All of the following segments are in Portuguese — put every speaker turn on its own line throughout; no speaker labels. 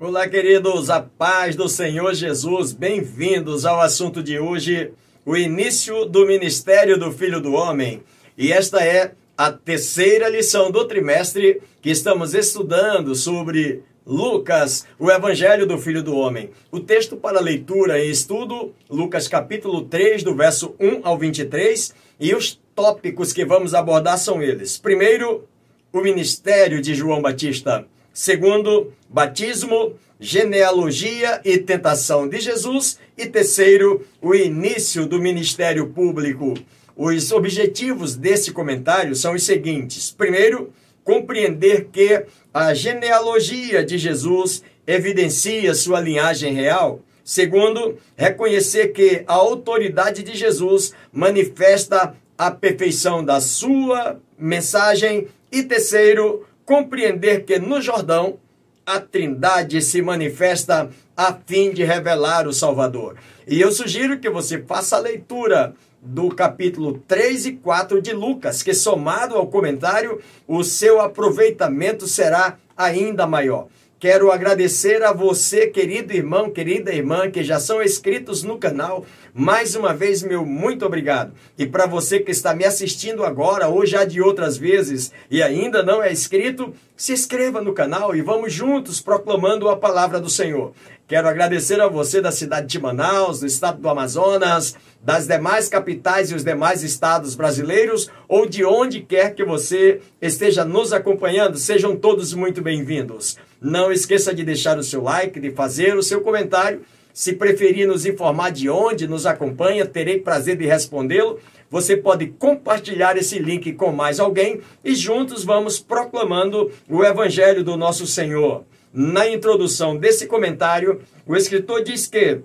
Olá, queridos, a paz do Senhor Jesus, bem-vindos ao assunto de hoje, o início do ministério do Filho do Homem. E esta é a terceira lição do trimestre que estamos estudando sobre Lucas, o Evangelho do Filho do Homem. O texto para leitura e estudo, Lucas capítulo 3, do verso 1 ao 23, e os tópicos que vamos abordar são eles. Primeiro, o ministério de João Batista. Segundo, batismo, genealogia e tentação de Jesus. E terceiro, o início do ministério público. Os objetivos desse comentário são os seguintes: primeiro, compreender que a genealogia de Jesus evidencia sua linhagem real. Segundo, reconhecer que a autoridade de Jesus manifesta a perfeição da sua mensagem. E terceiro, compreender que no Jordão a Trindade se manifesta a fim de revelar o Salvador. E eu sugiro que você faça a leitura do capítulo 3 e 4 de Lucas, que somado ao comentário, o seu aproveitamento será ainda maior. Quero agradecer a você, querido irmão, querida irmã, que já são inscritos no canal. Mais uma vez, meu muito obrigado. E para você que está me assistindo agora ou já de outras vezes e ainda não é inscrito, se inscreva no canal e vamos juntos proclamando a palavra do Senhor. Quero agradecer a você da cidade de Manaus, do estado do Amazonas, das demais capitais e os demais estados brasileiros ou de onde quer que você esteja nos acompanhando. Sejam todos muito bem-vindos. Não esqueça de deixar o seu like, de fazer o seu comentário. Se preferir nos informar de onde nos acompanha, terei prazer de respondê-lo. Você pode compartilhar esse link com mais alguém e juntos vamos proclamando o Evangelho do nosso Senhor. Na introdução desse comentário, o escritor diz que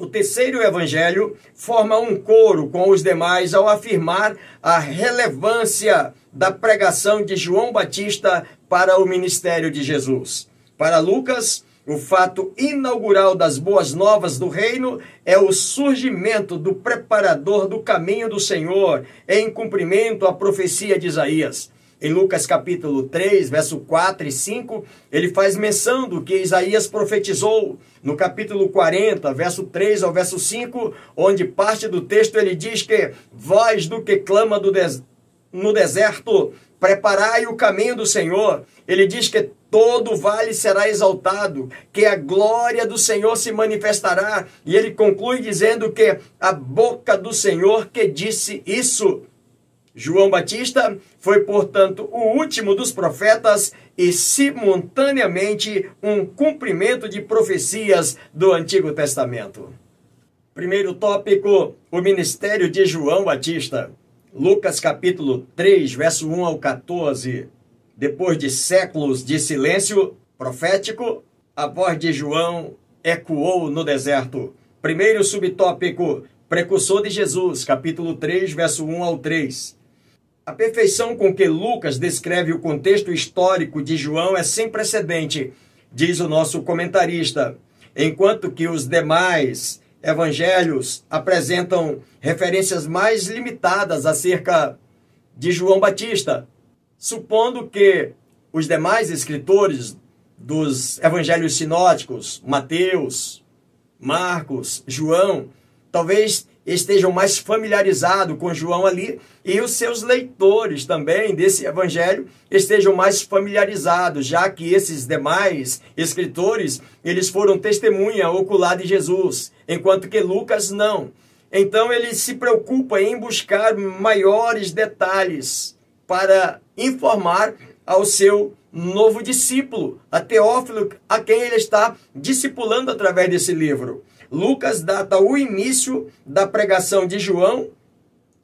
o terceiro evangelho forma um coro com os demais ao afirmar a relevância da pregação de João Batista para o ministério de Jesus. Para Lucas, o fato inaugural das boas novas do reino é o surgimento do preparador do caminho do Senhor, em cumprimento à profecia de Isaías. Em Lucas capítulo 3, verso 4 e 5, ele faz menção do que Isaías profetizou. No capítulo 40, verso 3 ao verso 5, onde parte do texto ele diz que voz do que clama do des no deserto, preparai o caminho do Senhor. Ele diz que todo vale será exaltado, que a glória do Senhor se manifestará. E ele conclui dizendo que a boca do Senhor que disse isso. João Batista foi, portanto, o último dos profetas e, simultaneamente, um cumprimento de profecias do Antigo Testamento. Primeiro tópico: o ministério de João Batista. Lucas capítulo 3, verso 1 ao 14. Depois de séculos de silêncio profético, a voz de João ecoou no deserto. Primeiro subtópico: precursor de Jesus, capítulo 3, verso 1 ao 3. A perfeição com que Lucas descreve o contexto histórico de João é sem precedente, diz o nosso comentarista, enquanto que os demais evangelhos apresentam referências mais limitadas acerca de João Batista, supondo que os demais escritores dos evangelhos sinóticos, Mateus, Marcos, João, talvez estejam mais familiarizados com João ali e os seus leitores também desse evangelho estejam mais familiarizados, já que esses demais escritores, eles foram testemunha ocular de Jesus, enquanto que Lucas não. Então ele se preocupa em buscar maiores detalhes para informar ao seu novo discípulo, a Teófilo, a quem ele está discipulando através desse livro. Lucas data o início da pregação de João,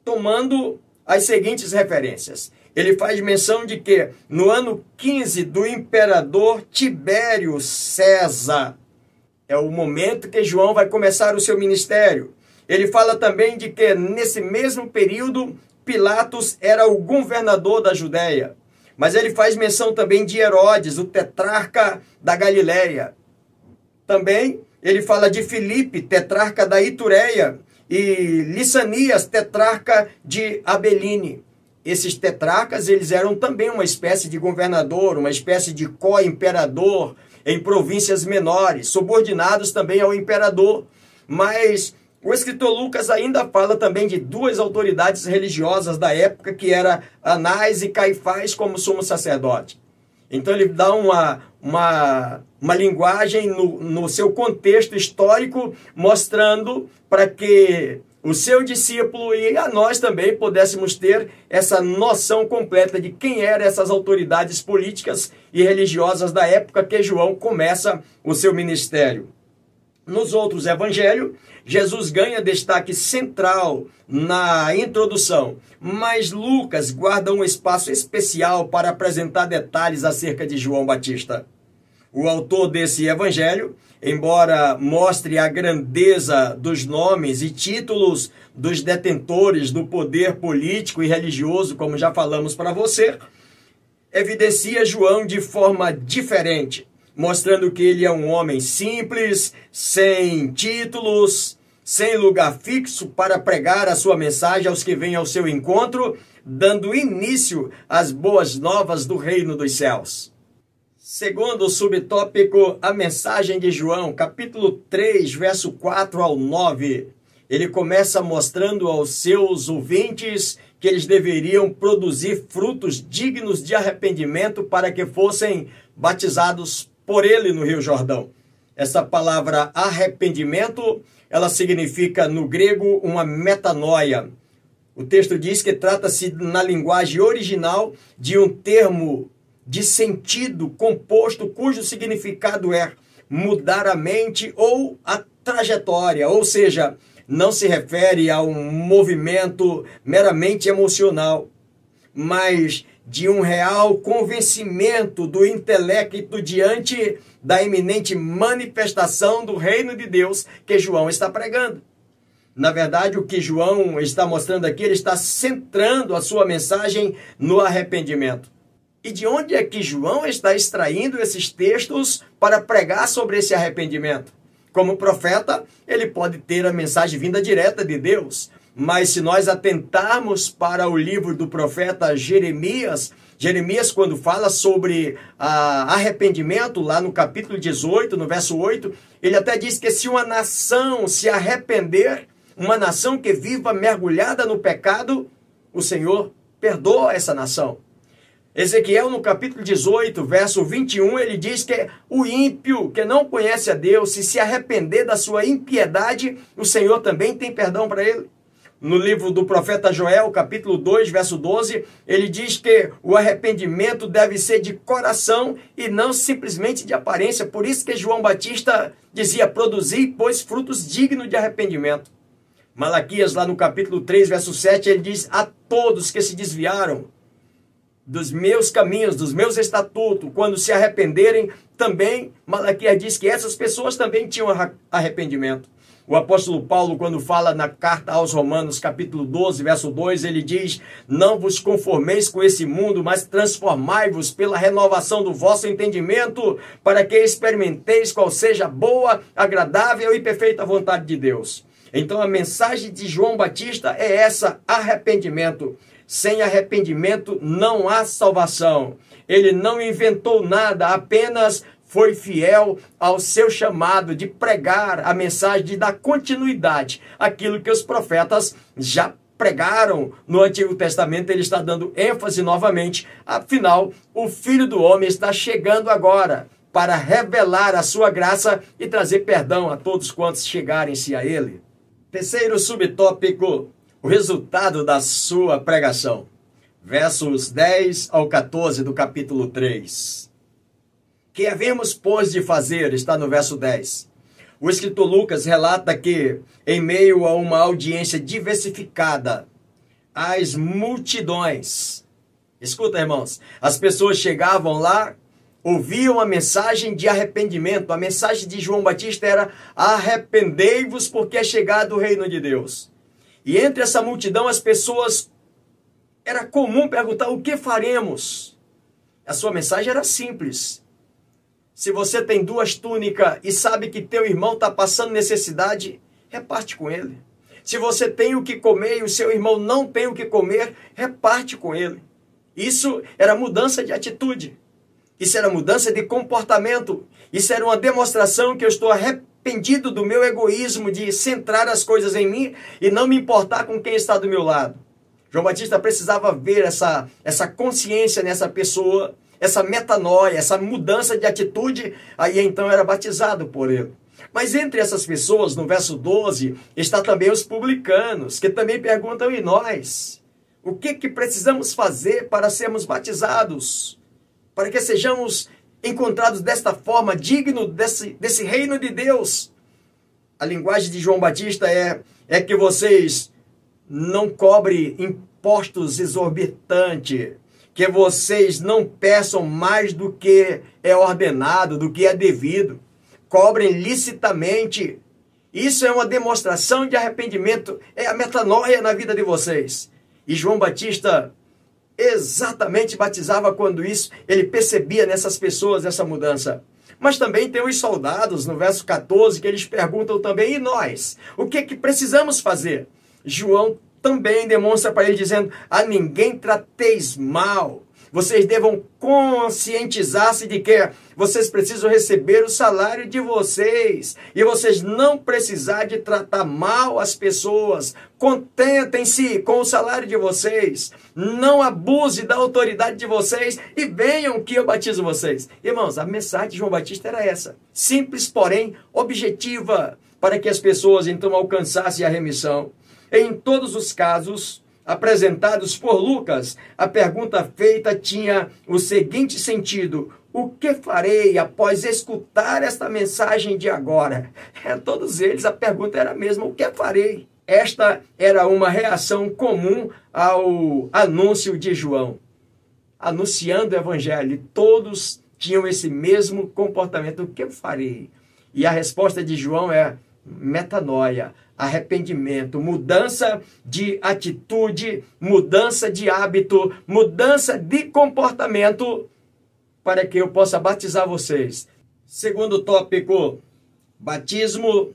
tomando as seguintes referências. Ele faz menção de que no ano 15 do imperador Tibério César, é o momento que João vai começar o seu ministério. Ele fala também de que nesse mesmo período Pilatos era o governador da Judéia. Mas ele faz menção também de Herodes, o tetrarca da Galiléia. Também ele fala de Filipe, tetrarca da Itureia, e Lissanias, tetrarca de Abeline. Esses tetrarcas, eles eram também uma espécie de governador, uma espécie de co-imperador em províncias menores, subordinados também ao imperador. Mas o escritor Lucas ainda fala também de duas autoridades religiosas da época, que era Anás e Caifás como sumo sacerdote. Então ele dá uma, uma, uma linguagem no, no seu contexto histórico, mostrando para que o seu discípulo e a nós também pudéssemos ter essa noção completa de quem eram essas autoridades políticas e religiosas da época que João começa o seu ministério. Nos outros evangelhos, Jesus ganha destaque central na introdução, mas Lucas guarda um espaço especial para apresentar detalhes acerca de João Batista. O autor desse evangelho, embora mostre a grandeza dos nomes e títulos dos detentores do poder político e religioso, como já falamos para você, evidencia João de forma diferente mostrando que ele é um homem simples, sem títulos, sem lugar fixo para pregar a sua mensagem aos que vêm ao seu encontro, dando início às boas novas do reino dos céus. Segundo o subtópico, a mensagem de João, capítulo 3, verso 4 ao 9. Ele começa mostrando aos seus ouvintes que eles deveriam produzir frutos dignos de arrependimento para que fossem batizados por ele no Rio Jordão. Essa palavra arrependimento, ela significa no grego uma metanoia. O texto diz que trata-se na linguagem original de um termo de sentido composto cujo significado é mudar a mente ou a trajetória, ou seja, não se refere a um movimento meramente emocional, mas de um real convencimento do intelecto diante da iminente manifestação do reino de Deus que João está pregando. Na verdade, o que João está mostrando aqui, ele está centrando a sua mensagem no arrependimento. E de onde é que João está extraindo esses textos para pregar sobre esse arrependimento? Como profeta, ele pode ter a mensagem vinda direta de Deus, mas se nós atentarmos para o livro do profeta Jeremias, Jeremias, quando fala sobre ah, arrependimento, lá no capítulo 18, no verso 8, ele até diz que se uma nação se arrepender, uma nação que viva mergulhada no pecado, o Senhor perdoa essa nação. Ezequiel, no capítulo 18, verso 21, ele diz que o ímpio que não conhece a Deus, se se arrepender da sua impiedade, o Senhor também tem perdão para ele no livro do profeta Joel, capítulo 2, verso 12, ele diz que o arrependimento deve ser de coração e não simplesmente de aparência. Por isso que João Batista dizia: produzir, pois, frutos dignos de arrependimento. Malaquias, lá no capítulo 3, verso 7, ele diz: A todos que se desviaram dos meus caminhos, dos meus estatutos, quando se arrependerem, também, Malaquias diz que essas pessoas também tinham arrependimento. O apóstolo Paulo, quando fala na carta aos Romanos, capítulo 12, verso 2, ele diz: Não vos conformeis com esse mundo, mas transformai-vos pela renovação do vosso entendimento, para que experimenteis qual seja a boa, agradável e perfeita vontade de Deus. Então a mensagem de João Batista é essa: arrependimento. Sem arrependimento não há salvação. Ele não inventou nada, apenas foi fiel ao seu chamado de pregar a mensagem, de dar continuidade àquilo que os profetas já pregaram no Antigo Testamento, ele está dando ênfase novamente. Afinal, o Filho do Homem está chegando agora para revelar a sua graça e trazer perdão a todos quantos chegarem-se a ele. Terceiro subtópico: o resultado da sua pregação. Versos 10 ao 14 do capítulo 3. Que havemos, pois, de fazer, está no verso 10. O escritor Lucas relata que, em meio a uma audiência diversificada, as multidões, escuta, irmãos, as pessoas chegavam lá, ouviam a mensagem de arrependimento. A mensagem de João Batista era: arrependei-vos, porque é chegado o reino de Deus. E entre essa multidão, as pessoas era comum perguntar: o que faremos? A sua mensagem era simples: se você tem duas túnicas e sabe que teu irmão está passando necessidade, reparte com ele. Se você tem o que comer e o seu irmão não tem o que comer, reparte com ele. Isso era mudança de atitude. Isso era mudança de comportamento. Isso era uma demonstração que eu estou arrependido do meu egoísmo de centrar as coisas em mim e não me importar com quem está do meu lado. João Batista precisava ver essa, essa consciência nessa pessoa, essa metanoia, essa mudança de atitude, aí então era batizado por ele. Mas entre essas pessoas, no verso 12, está também os publicanos, que também perguntam: e nós? O que, que precisamos fazer para sermos batizados? Para que sejamos encontrados desta forma, digno desse, desse reino de Deus? A linguagem de João Batista é, é que vocês não cobrem impostos exorbitantes, que vocês não peçam mais do que é ordenado, do que é devido cobrem licitamente. Isso é uma demonstração de arrependimento, é a metanoia na vida de vocês. E João Batista exatamente batizava quando isso, ele percebia nessas pessoas essa mudança. Mas também tem os soldados, no verso 14, que eles perguntam também, e nós? O que é que precisamos fazer? João também demonstra para ele dizendo, a ninguém trateis mal, vocês devam conscientizar-se de que vocês precisam receber o salário de vocês e vocês não precisar de tratar mal as pessoas. Contentem-se com o salário de vocês. Não abuse da autoridade de vocês e venham que eu batizo vocês. Irmãos, a mensagem de João Batista era essa. Simples, porém objetiva, para que as pessoas então alcançassem a remissão. Em todos os casos, apresentados por Lucas, a pergunta feita tinha o seguinte sentido: O que farei após escutar esta mensagem de agora? É, todos eles, a pergunta era a mesma: O que farei? Esta era uma reação comum ao anúncio de João. Anunciando o evangelho, todos tinham esse mesmo comportamento: O que farei? E a resposta de João é metanoia arrependimento, mudança de atitude, mudança de hábito, mudança de comportamento, para que eu possa batizar vocês. Segundo tópico: batismo,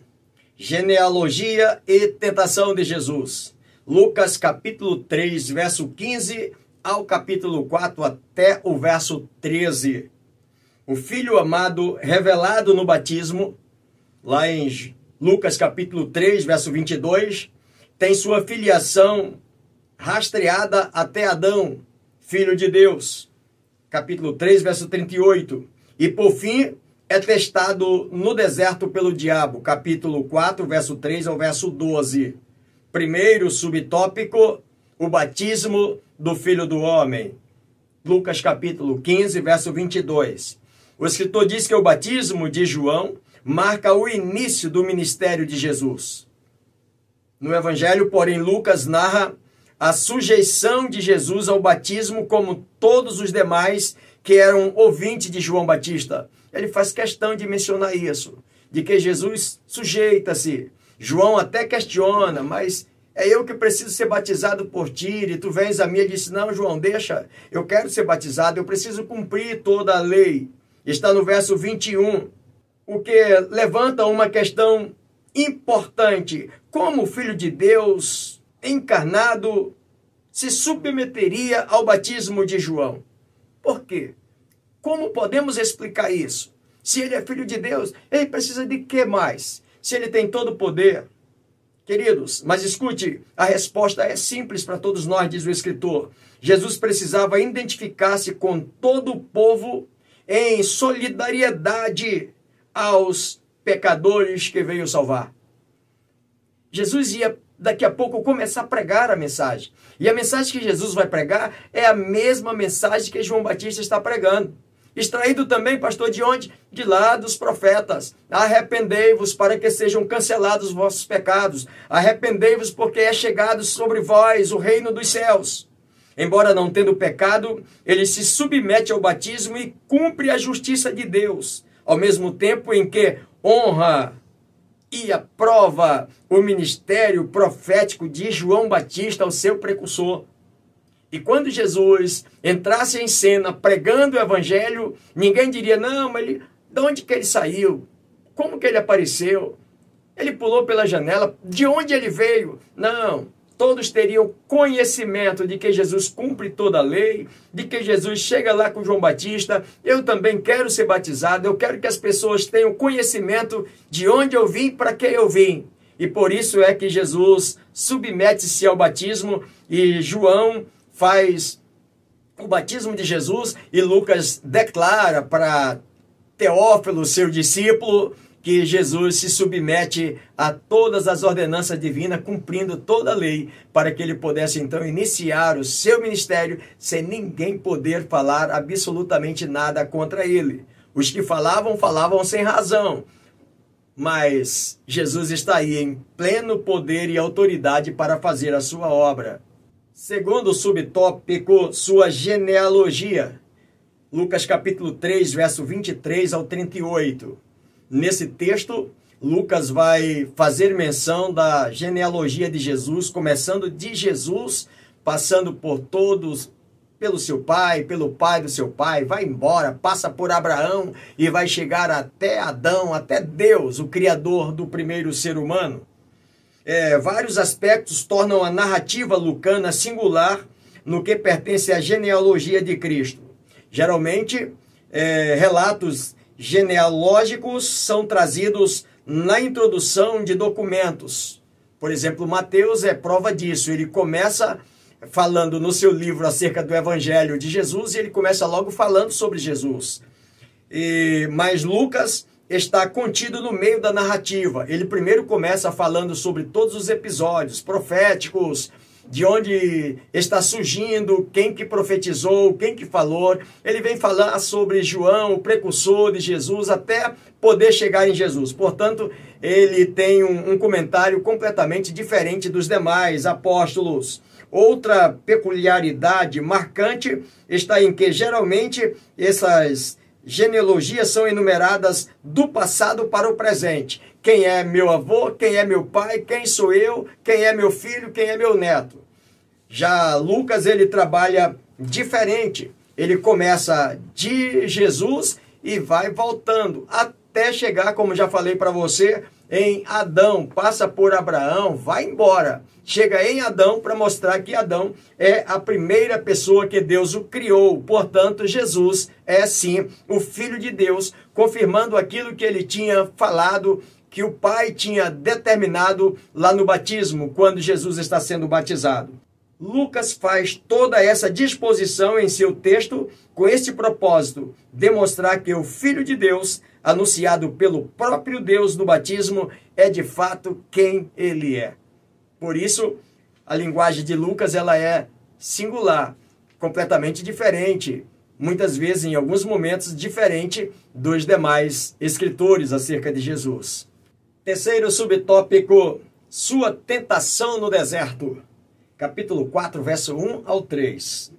genealogia e tentação de Jesus. Lucas capítulo 3, verso 15 ao capítulo 4 até o verso 13. O filho amado revelado no batismo, lá em Lucas capítulo 3, verso 22, tem sua filiação rastreada até Adão, filho de Deus. Capítulo 3, verso 38. E por fim, é testado no deserto pelo diabo. Capítulo 4, verso 3 ao verso 12. Primeiro subtópico, o batismo do Filho do Homem. Lucas capítulo 15, verso 22. O escritor diz que o batismo de João marca o início do ministério de Jesus. No Evangelho, porém, Lucas narra a sujeição de Jesus ao batismo, como todos os demais que eram ouvintes de João Batista. Ele faz questão de mencionar isso, de que Jesus sujeita-se. João até questiona, mas é eu que preciso ser batizado por ti, e tu vens a mim e disse: Não, João, deixa, eu quero ser batizado, eu preciso cumprir toda a lei. Está no verso 21 o que levanta uma questão importante: como o Filho de Deus encarnado se submeteria ao batismo de João? Por quê? Como podemos explicar isso? Se ele é filho de Deus, ele precisa de que mais? Se ele tem todo o poder. Queridos, mas escute, a resposta é simples para todos nós, diz o escritor. Jesus precisava identificar-se com todo o povo em solidariedade aos pecadores que veio salvar. Jesus ia daqui a pouco começar a pregar a mensagem. E a mensagem que Jesus vai pregar é a mesma mensagem que João Batista está pregando. Extraído também, pastor, de onde? De lá dos profetas. Arrependei-vos para que sejam cancelados os vossos pecados. Arrependei-vos porque é chegado sobre vós o reino dos céus. Embora não tendo pecado, ele se submete ao batismo e cumpre a justiça de Deus ao mesmo tempo em que honra e aprova o ministério profético de João Batista, o seu precursor. E quando Jesus entrasse em cena pregando o evangelho, ninguém diria: "Não, mas ele, de onde que ele saiu? Como que ele apareceu? Ele pulou pela janela? De onde ele veio?" Não. Todos teriam conhecimento de que Jesus cumpre toda a lei, de que Jesus chega lá com João Batista. Eu também quero ser batizado, eu quero que as pessoas tenham conhecimento de onde eu vim, para que eu vim. E por isso é que Jesus submete-se ao batismo e João faz o batismo de Jesus e Lucas declara para Teófilo, seu discípulo, que Jesus se submete a todas as ordenanças divinas, cumprindo toda a lei, para que ele pudesse então iniciar o seu ministério sem ninguém poder falar absolutamente nada contra ele. Os que falavam, falavam sem razão. Mas Jesus está aí em pleno poder e autoridade para fazer a sua obra. Segundo o subtópico, sua genealogia. Lucas capítulo 3, verso 23 ao 38. Nesse texto, Lucas vai fazer menção da genealogia de Jesus, começando de Jesus, passando por todos, pelo seu pai, pelo pai do seu pai, vai embora, passa por Abraão e vai chegar até Adão, até Deus, o criador do primeiro ser humano. É, vários aspectos tornam a narrativa lucana singular no que pertence à genealogia de Cristo. Geralmente, é, relatos genealógicos são trazidos na introdução de documentos. Por exemplo, Mateus é prova disso. Ele começa falando no seu livro acerca do Evangelho de Jesus e ele começa logo falando sobre Jesus. E, mas Lucas está contido no meio da narrativa. Ele primeiro começa falando sobre todos os episódios proféticos, de onde está surgindo, quem que profetizou, quem que falou. Ele vem falar sobre João, o precursor de Jesus, até poder chegar em Jesus. Portanto, ele tem um, um comentário completamente diferente dos demais apóstolos. Outra peculiaridade marcante está em que geralmente essas genealogias são enumeradas do passado para o presente. Quem é meu avô, quem é meu pai, quem sou eu, quem é meu filho, quem é meu neto. Já Lucas ele trabalha diferente. Ele começa de Jesus e vai voltando até chegar, como já falei para você, em Adão, passa por Abraão, vai embora. Chega em Adão para mostrar que Adão é a primeira pessoa que Deus o criou. Portanto, Jesus é sim o Filho de Deus, confirmando aquilo que ele tinha falado, que o Pai tinha determinado lá no batismo, quando Jesus está sendo batizado. Lucas faz toda essa disposição em seu texto com este propósito: demonstrar que o Filho de Deus, anunciado pelo próprio Deus no batismo, é de fato quem ele é. Por isso, a linguagem de Lucas ela é singular, completamente diferente, muitas vezes em alguns momentos diferente dos demais escritores acerca de Jesus. Terceiro subtópico: sua tentação no deserto capítulo 4, verso 1 ao 3.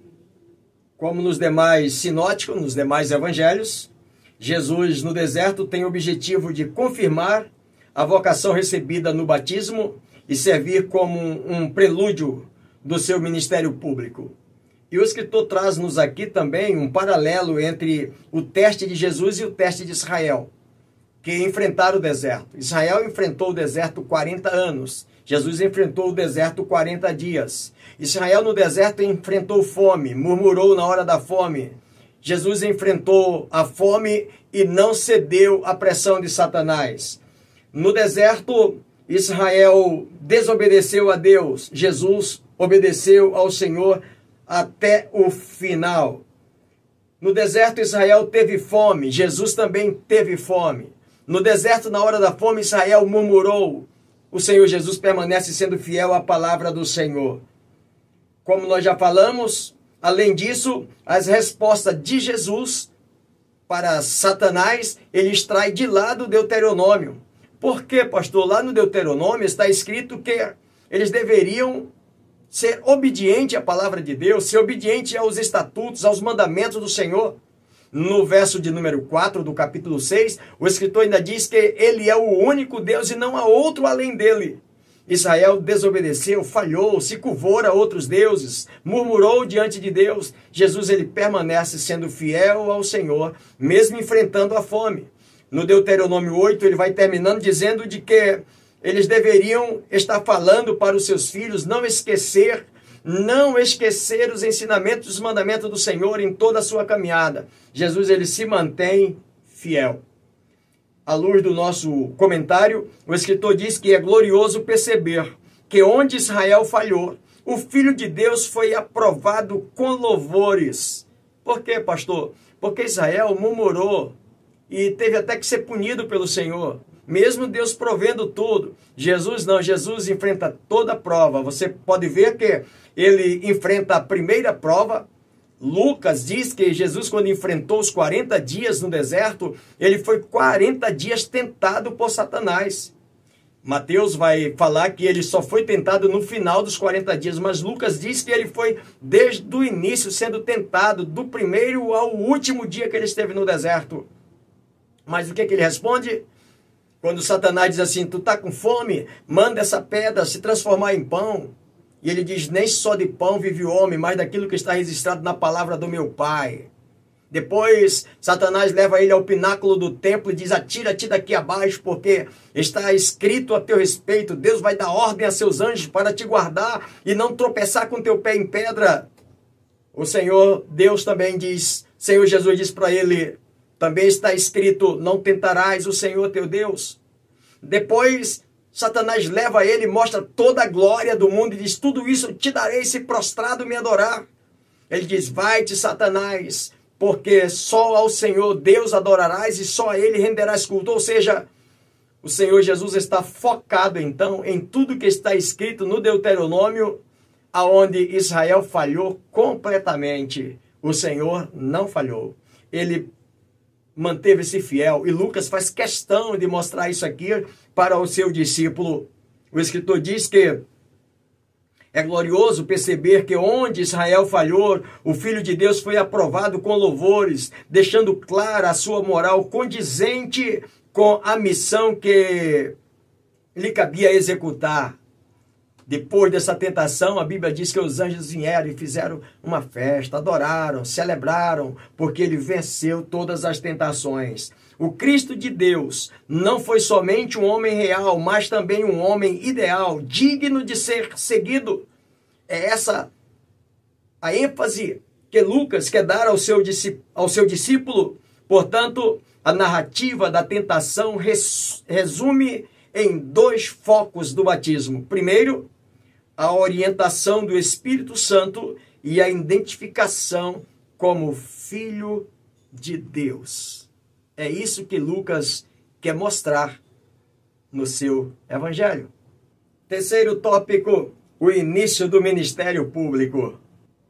Como nos demais sinóticos, nos demais evangelhos, Jesus no deserto tem o objetivo de confirmar a vocação recebida no batismo e servir como um prelúdio do seu ministério público. E o escritor traz-nos aqui também um paralelo entre o teste de Jesus e o teste de Israel, que enfrentaram o deserto. Israel enfrentou o deserto 40 anos Jesus enfrentou o deserto 40 dias. Israel no deserto enfrentou fome, murmurou na hora da fome. Jesus enfrentou a fome e não cedeu à pressão de Satanás. No deserto, Israel desobedeceu a Deus. Jesus obedeceu ao Senhor até o final. No deserto, Israel teve fome. Jesus também teve fome. No deserto, na hora da fome, Israel murmurou o Senhor Jesus permanece sendo fiel à palavra do Senhor. Como nós já falamos, além disso, as respostas de Jesus para Satanás, ele extrai de lá do Deuteronômio. Por quê, pastor? Lá no Deuteronômio está escrito que eles deveriam ser obedientes à palavra de Deus, ser obedientes aos estatutos, aos mandamentos do Senhor. No verso de número 4 do capítulo 6, o escritor ainda diz que ele é o único Deus e não há outro além dele. Israel desobedeceu, falhou, se curvou a outros deuses, murmurou diante de Deus. Jesus ele permanece sendo fiel ao Senhor, mesmo enfrentando a fome. No Deuteronômio 8, ele vai terminando dizendo de que eles deveriam estar falando para os seus filhos não esquecer, não esquecer os ensinamentos, os mandamentos do Senhor em toda a sua caminhada. Jesus ele se mantém fiel. À luz do nosso comentário, o escritor diz que é glorioso perceber que onde Israel falhou, o Filho de Deus foi aprovado com louvores. Por quê, pastor? Porque Israel murmurou e teve até que ser punido pelo Senhor. Mesmo Deus provendo tudo. Jesus não, Jesus enfrenta toda prova. Você pode ver que ele enfrenta a primeira prova. Lucas diz que Jesus, quando enfrentou os 40 dias no deserto, ele foi 40 dias tentado por Satanás. Mateus vai falar que ele só foi tentado no final dos 40 dias, mas Lucas diz que ele foi desde o início sendo tentado, do primeiro ao último dia que ele esteve no deserto. Mas o que, que ele responde? Quando Satanás diz assim: Tu tá com fome? Manda essa pedra se transformar em pão. E ele diz: Nem só de pão vive o homem, mas daquilo que está registrado na palavra do meu Pai. Depois, Satanás leva ele ao pináculo do templo e diz: Atira-te daqui abaixo, porque está escrito a teu respeito: Deus vai dar ordem a seus anjos para te guardar e não tropeçar com teu pé em pedra. O Senhor, Deus também diz: Senhor Jesus diz para ele: Também está escrito: Não tentarás o Senhor teu Deus. Depois, Satanás leva ele, mostra toda a glória do mundo e diz: Tudo isso te darei se prostrado me adorar. Ele diz: Vai-te, Satanás porque só ao Senhor Deus adorarás e só a Ele renderás culto. Ou seja, o Senhor Jesus está focado então em tudo que está escrito no Deuteronômio, aonde Israel falhou completamente. O Senhor não falhou. Ele manteve-se fiel e Lucas faz questão de mostrar isso aqui para o seu discípulo. O escritor diz que é glorioso perceber que onde Israel falhou, o Filho de Deus foi aprovado com louvores, deixando clara a sua moral condizente com a missão que lhe cabia executar. Depois dessa tentação, a Bíblia diz que os anjos vieram e fizeram uma festa, adoraram, celebraram, porque ele venceu todas as tentações. O Cristo de Deus não foi somente um homem real, mas também um homem ideal, digno de ser seguido. É essa a ênfase que Lucas quer dar ao seu, ao seu discípulo. Portanto, a narrativa da tentação resume em dois focos do batismo. Primeiro, a orientação do Espírito Santo e a identificação como filho de Deus. É isso que Lucas quer mostrar no seu evangelho. Terceiro tópico, o início do ministério público.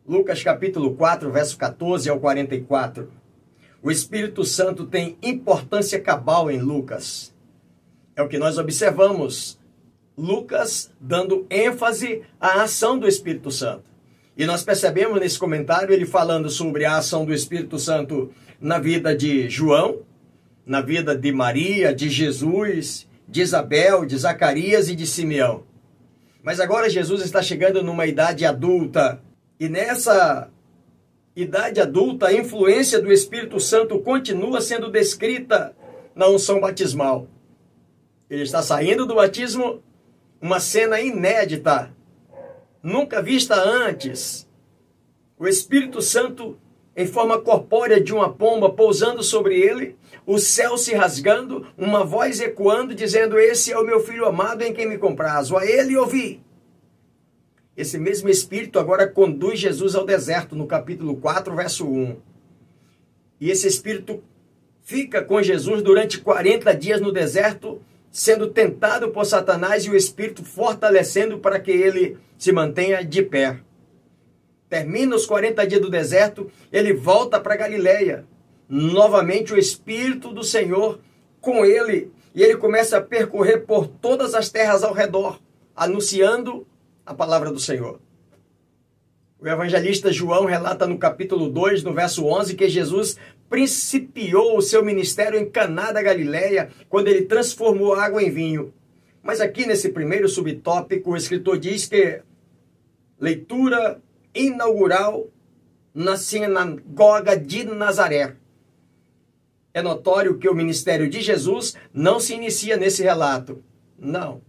Lucas capítulo 4, verso 14 ao 44. O Espírito Santo tem importância cabal em Lucas. É o que nós observamos. Lucas dando ênfase à ação do Espírito Santo. E nós percebemos nesse comentário ele falando sobre a ação do Espírito Santo na vida de João, na vida de Maria, de Jesus, de Isabel, de Zacarias e de Simeão. Mas agora Jesus está chegando numa idade adulta. E nessa idade adulta, a influência do Espírito Santo continua sendo descrita na unção batismal. Ele está saindo do batismo, uma cena inédita, nunca vista antes. O Espírito Santo em forma corpórea de uma pomba pousando sobre ele, o céu se rasgando, uma voz ecoando, dizendo: Esse é o meu filho amado em quem me comprazo, a ele ouvi. Esse mesmo Espírito agora conduz Jesus ao deserto, no capítulo 4, verso 1. E esse Espírito fica com Jesus durante 40 dias no deserto, sendo tentado por Satanás e o Espírito fortalecendo para que ele se mantenha de pé termina os 40 dias do deserto, ele volta para Galiléia. Novamente o Espírito do Senhor com ele, e ele começa a percorrer por todas as terras ao redor, anunciando a palavra do Senhor. O evangelista João relata no capítulo 2, no verso 11, que Jesus principiou o seu ministério em Caná da Galiléia, quando ele transformou água em vinho. Mas aqui nesse primeiro subtópico, o escritor diz que leitura inaugural na sinagoga de Nazaré. É notório que o ministério de Jesus não se inicia nesse relato. Não.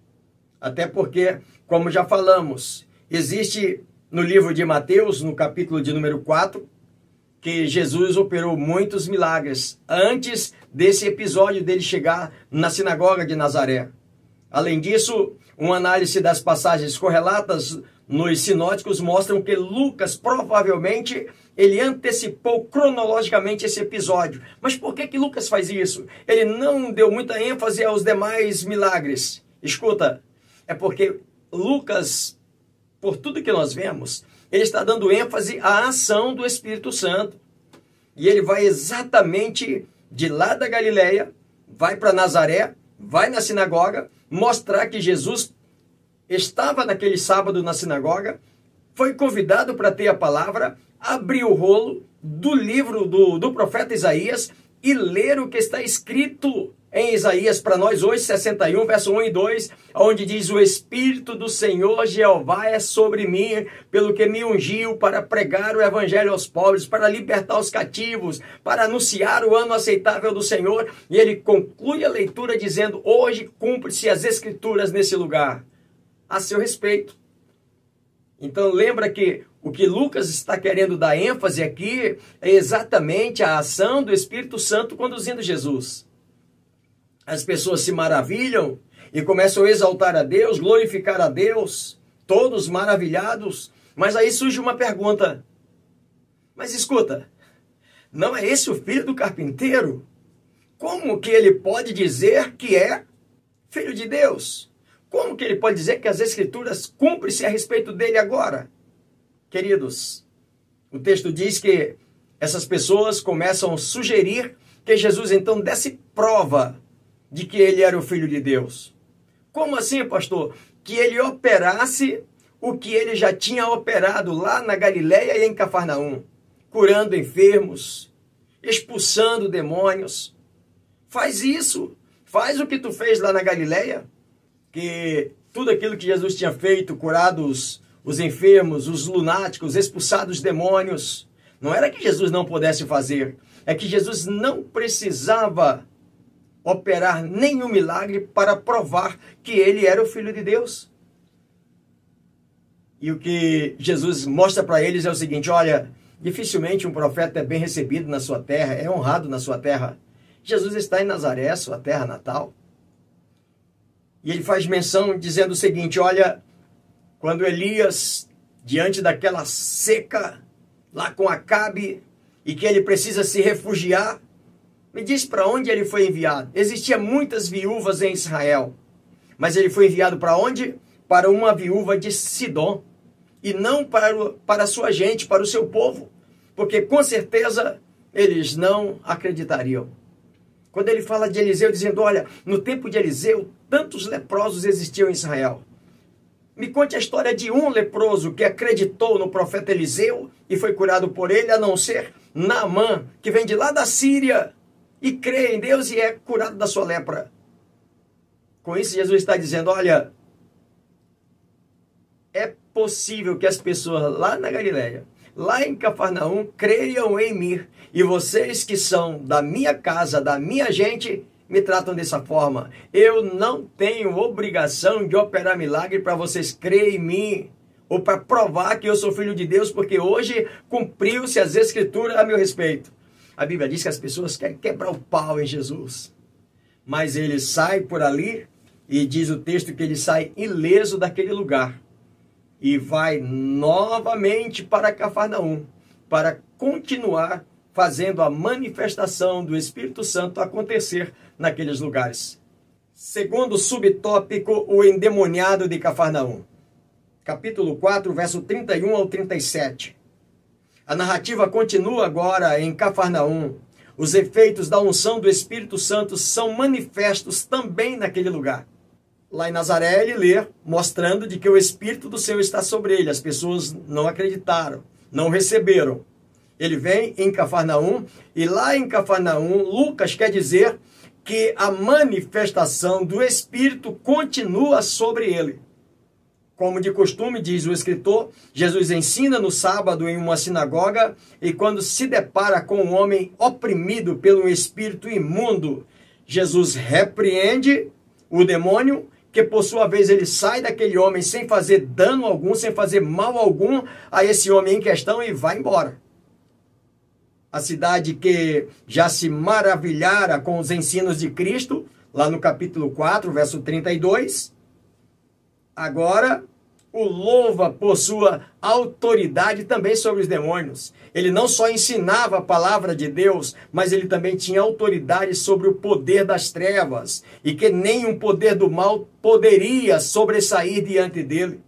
Até porque, como já falamos, existe no livro de Mateus, no capítulo de número 4, que Jesus operou muitos milagres antes desse episódio dele chegar na sinagoga de Nazaré. Além disso, uma análise das passagens correlatas nos sinóticos mostram que Lucas provavelmente ele antecipou cronologicamente esse episódio. Mas por que que Lucas faz isso? Ele não deu muita ênfase aos demais milagres. Escuta, é porque Lucas, por tudo que nós vemos, ele está dando ênfase à ação do Espírito Santo. E ele vai exatamente de lá da Galileia, vai para Nazaré, vai na sinagoga, mostrar que Jesus estava naquele sábado na sinagoga, foi convidado para ter a palavra, abriu o rolo do livro do, do profeta Isaías e ler o que está escrito em Isaías para nós hoje, 61, verso 1 e 2, onde diz: O Espírito do Senhor Jeová é sobre mim, pelo que me ungiu para pregar o evangelho aos pobres, para libertar os cativos, para anunciar o ano aceitável do Senhor. E ele conclui a leitura dizendo: Hoje cumpre-se as Escrituras nesse lugar a seu respeito. Então lembra que o que Lucas está querendo dar ênfase aqui é exatamente a ação do Espírito Santo conduzindo Jesus. As pessoas se maravilham e começam a exaltar a Deus, glorificar a Deus, todos maravilhados. Mas aí surge uma pergunta: Mas escuta, não é esse o filho do carpinteiro? Como que ele pode dizer que é filho de Deus? Como que ele pode dizer que as escrituras cumprem-se a respeito dele agora? Queridos, o texto diz que essas pessoas começam a sugerir que Jesus então desse prova de que ele era o filho de Deus. Como assim, pastor? Que ele operasse o que ele já tinha operado lá na Galiléia e em Cafarnaum, curando enfermos, expulsando demônios. Faz isso. Faz o que tu fez lá na Galiléia que tudo aquilo que Jesus tinha feito, curado os, os enfermos, os lunáticos, expulsado os demônios, não era que Jesus não pudesse fazer, é que Jesus não precisava operar nenhum milagre para provar que ele era o Filho de Deus. E o que Jesus mostra para eles é o seguinte: olha, dificilmente um profeta é bem recebido na sua terra, é honrado na sua terra. Jesus está em Nazaré, sua terra natal. E ele faz menção dizendo o seguinte: olha, quando Elias, diante daquela seca, lá com Acabe, e que ele precisa se refugiar, me diz para onde ele foi enviado. Existia muitas viúvas em Israel, mas ele foi enviado para onde? Para uma viúva de Sidom, e não para, o, para a sua gente, para o seu povo, porque com certeza eles não acreditariam. Quando ele fala de Eliseu, dizendo: Olha, no tempo de Eliseu, tantos leprosos existiam em Israel. Me conte a história de um leproso que acreditou no profeta Eliseu e foi curado por ele, a não ser Naamã, que vem de lá da Síria e crê em Deus e é curado da sua lepra. Com isso, Jesus está dizendo: olha, é possível que as pessoas lá na Galiléia lá em Cafarnaum, creiam em mim. E vocês que são da minha casa, da minha gente, me tratam dessa forma. Eu não tenho obrigação de operar milagre para vocês crerem em mim ou para provar que eu sou filho de Deus, porque hoje cumpriu-se as escrituras a meu respeito. A Bíblia diz que as pessoas querem quebrar o pau em Jesus. Mas ele sai por ali e diz o texto que ele sai ileso daquele lugar e vai novamente para Cafarnaum para continuar fazendo a manifestação do Espírito Santo acontecer naqueles lugares. Segundo subtópico, o endemoniado de Cafarnaum. Capítulo 4, verso 31 ao 37. A narrativa continua agora em Cafarnaum. Os efeitos da unção do Espírito Santo são manifestos também naquele lugar lá em Nazaré ele lê, mostrando de que o Espírito do Senhor está sobre ele. As pessoas não acreditaram, não receberam. Ele vem em Cafarnaum, e lá em Cafarnaum, Lucas quer dizer que a manifestação do Espírito continua sobre ele. Como de costume, diz o escritor, Jesus ensina no sábado em uma sinagoga e quando se depara com um homem oprimido pelo espírito imundo, Jesus repreende o demônio que por sua vez ele sai daquele homem sem fazer dano algum, sem fazer mal algum a esse homem em questão e vai embora. A cidade que já se maravilhara com os ensinos de Cristo, lá no capítulo 4, verso 32, agora o louva por sua autoridade também sobre os demônios. Ele não só ensinava a palavra de Deus, mas ele também tinha autoridade sobre o poder das trevas e que nenhum poder do mal poderia sobressair diante dele.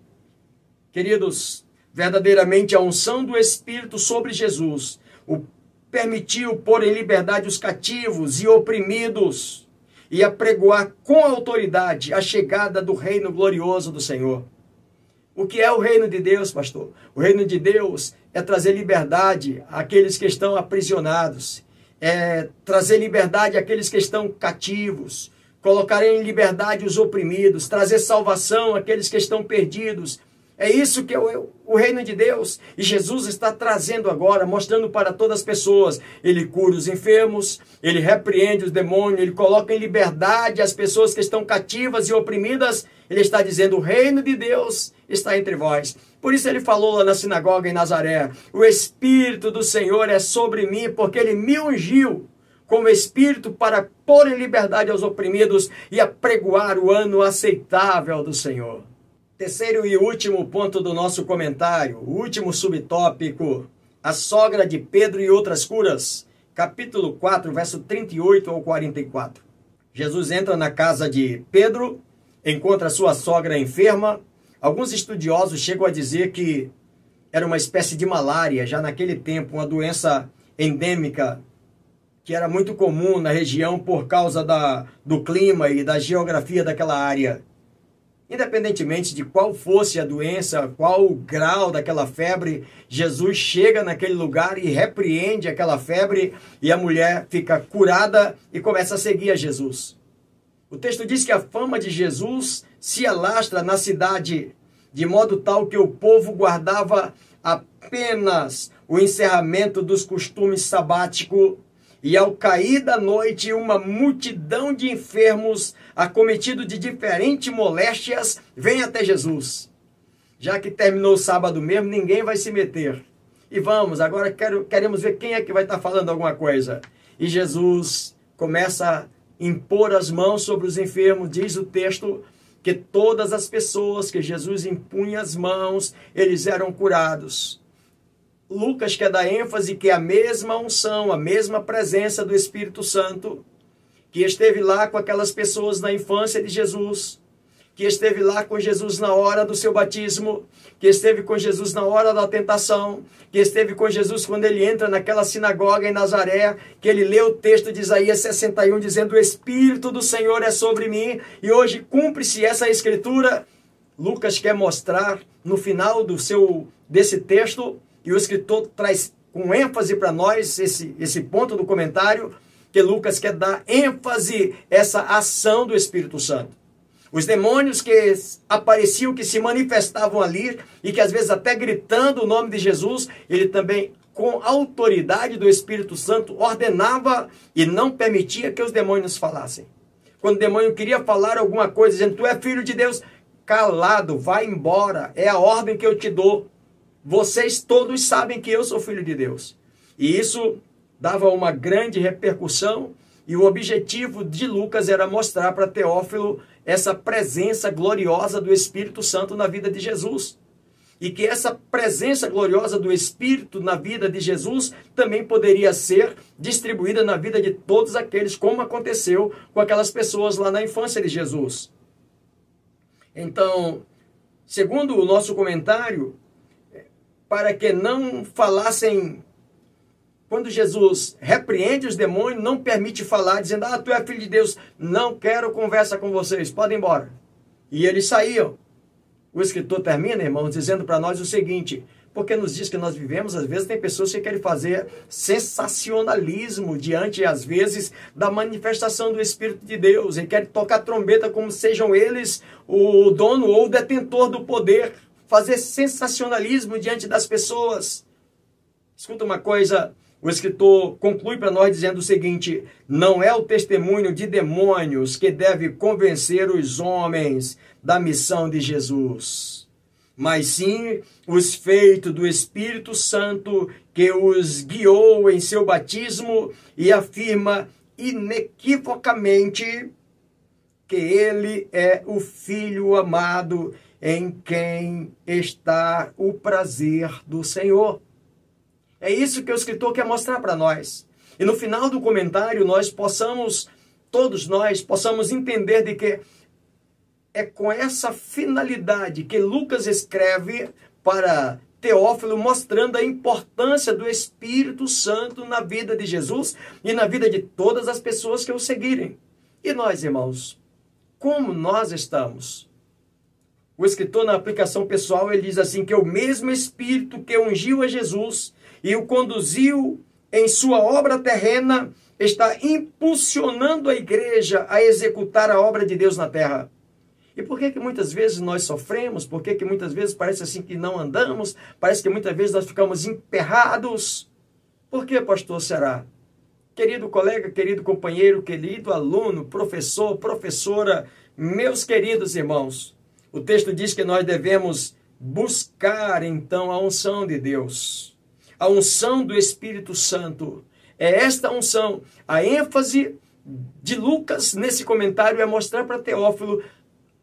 Queridos, verdadeiramente a unção do Espírito sobre Jesus o permitiu pôr em liberdade os cativos e oprimidos e apregoar com autoridade a chegada do reino glorioso do Senhor. O que é o reino de Deus, pastor? O reino de Deus é trazer liberdade àqueles que estão aprisionados, é trazer liberdade àqueles que estão cativos, colocar em liberdade os oprimidos, trazer salvação àqueles que estão perdidos, é isso que é o, o, reino de Deus. E Jesus está trazendo agora, mostrando para todas as pessoas. Ele cura os enfermos, ele repreende os demônios, ele coloca em liberdade as pessoas que estão cativas e oprimidas. Ele está dizendo: o reino de Deus está entre vós. Por isso ele falou lá na sinagoga em Nazaré: o Espírito do Senhor é sobre mim, porque ele me ungiu como Espírito para pôr em liberdade aos oprimidos e apregoar o ano aceitável do Senhor. Terceiro e último ponto do nosso comentário, o último subtópico, a sogra de Pedro e outras curas, capítulo 4, verso 38 ao 44. Jesus entra na casa de Pedro, encontra sua sogra enferma. Alguns estudiosos chegam a dizer que era uma espécie de malária, já naquele tempo, uma doença endêmica que era muito comum na região por causa da, do clima e da geografia daquela área. Independentemente de qual fosse a doença, qual o grau daquela febre, Jesus chega naquele lugar e repreende aquela febre e a mulher fica curada e começa a seguir a Jesus. O texto diz que a fama de Jesus se alastra na cidade, de modo tal que o povo guardava apenas o encerramento dos costumes sabáticos e ao cair da noite, uma multidão de enfermos, acometidos de diferentes moléstias, vem até Jesus. Já que terminou o sábado mesmo, ninguém vai se meter. E vamos, agora quero, queremos ver quem é que vai estar falando alguma coisa. E Jesus começa a impor as mãos sobre os enfermos, diz o texto, que todas as pessoas que Jesus impunha as mãos, eles eram curados. Lucas quer dar ênfase que é a mesma unção, a mesma presença do Espírito Santo, que esteve lá com aquelas pessoas na infância de Jesus, que esteve lá com Jesus na hora do seu batismo, que esteve com Jesus na hora da tentação, que esteve com Jesus quando ele entra naquela sinagoga em Nazaré, que ele lê o texto de Isaías 61 dizendo: "O espírito do Senhor é sobre mim", e hoje cumpre-se essa escritura. Lucas quer mostrar no final do seu desse texto e o escritor traz com ênfase para nós esse, esse ponto do comentário, que Lucas quer dar ênfase essa ação do Espírito Santo. Os demônios que apareciam, que se manifestavam ali, e que às vezes até gritando o nome de Jesus, ele também, com autoridade do Espírito Santo, ordenava e não permitia que os demônios falassem. Quando o demônio queria falar alguma coisa, dizendo, tu é filho de Deus, calado, vai embora, é a ordem que eu te dou. Vocês todos sabem que eu sou filho de Deus. E isso dava uma grande repercussão, e o objetivo de Lucas era mostrar para Teófilo essa presença gloriosa do Espírito Santo na vida de Jesus. E que essa presença gloriosa do Espírito na vida de Jesus também poderia ser distribuída na vida de todos aqueles, como aconteceu com aquelas pessoas lá na infância de Jesus. Então, segundo o nosso comentário, para que não falassem. Quando Jesus repreende os demônios, não permite falar, dizendo: Ah, tu é filho de Deus, não quero conversa com vocês, podem embora. E eles saíam. O escritor termina, irmãos, dizendo para nós o seguinte: porque nos dias que nós vivemos, às vezes tem pessoas que querem fazer sensacionalismo diante, às vezes, da manifestação do Espírito de Deus e querem tocar trombeta como sejam eles o dono ou o detentor do poder fazer sensacionalismo diante das pessoas. Escuta uma coisa, o escritor conclui para nós dizendo o seguinte: não é o testemunho de demônios que deve convencer os homens da missão de Jesus, mas sim os feitos do Espírito Santo que os guiou em seu batismo e afirma inequivocamente que ele é o Filho amado em quem está o prazer do Senhor. É isso que o escritor quer mostrar para nós. E no final do comentário nós possamos, todos nós, possamos entender de que é com essa finalidade que Lucas escreve para Teófilo, mostrando a importância do Espírito Santo na vida de Jesus e na vida de todas as pessoas que o seguirem. E nós, irmãos, como nós estamos? O escritor, na aplicação pessoal, ele diz assim: que é o mesmo Espírito que ungiu a Jesus e o conduziu em sua obra terrena, está impulsionando a igreja a executar a obra de Deus na terra. E por que que muitas vezes nós sofremos? Por que que muitas vezes parece assim que não andamos? Parece que muitas vezes nós ficamos emperrados? Por que, pastor, será? Querido colega, querido companheiro, querido aluno, professor, professora, meus queridos irmãos, o texto diz que nós devemos buscar então a unção de Deus a unção do Espírito Santo. É esta unção. A ênfase de Lucas nesse comentário é mostrar para Teófilo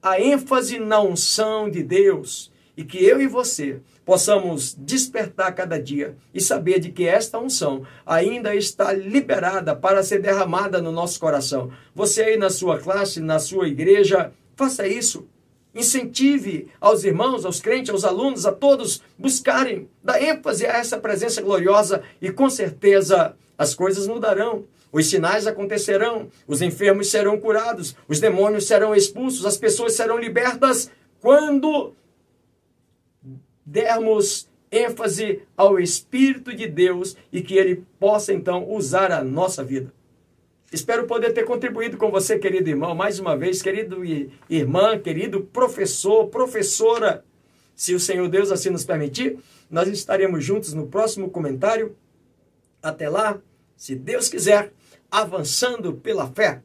a ênfase na unção de Deus e que eu e você possamos despertar cada dia e saber de que esta unção ainda está liberada para ser derramada no nosso coração. Você aí na sua classe, na sua igreja, faça isso. Incentive aos irmãos, aos crentes, aos alunos, a todos buscarem, dar ênfase a essa presença gloriosa e com certeza as coisas mudarão. Os sinais acontecerão, os enfermos serão curados, os demônios serão expulsos, as pessoas serão libertas quando dermos ênfase ao Espírito de Deus e que ele possa então usar a nossa vida. Espero poder ter contribuído com você, querido irmão, mais uma vez, querido irmã, querido professor, professora. Se o Senhor Deus assim nos permitir, nós estaremos juntos no próximo comentário. Até lá, se Deus quiser, avançando pela fé.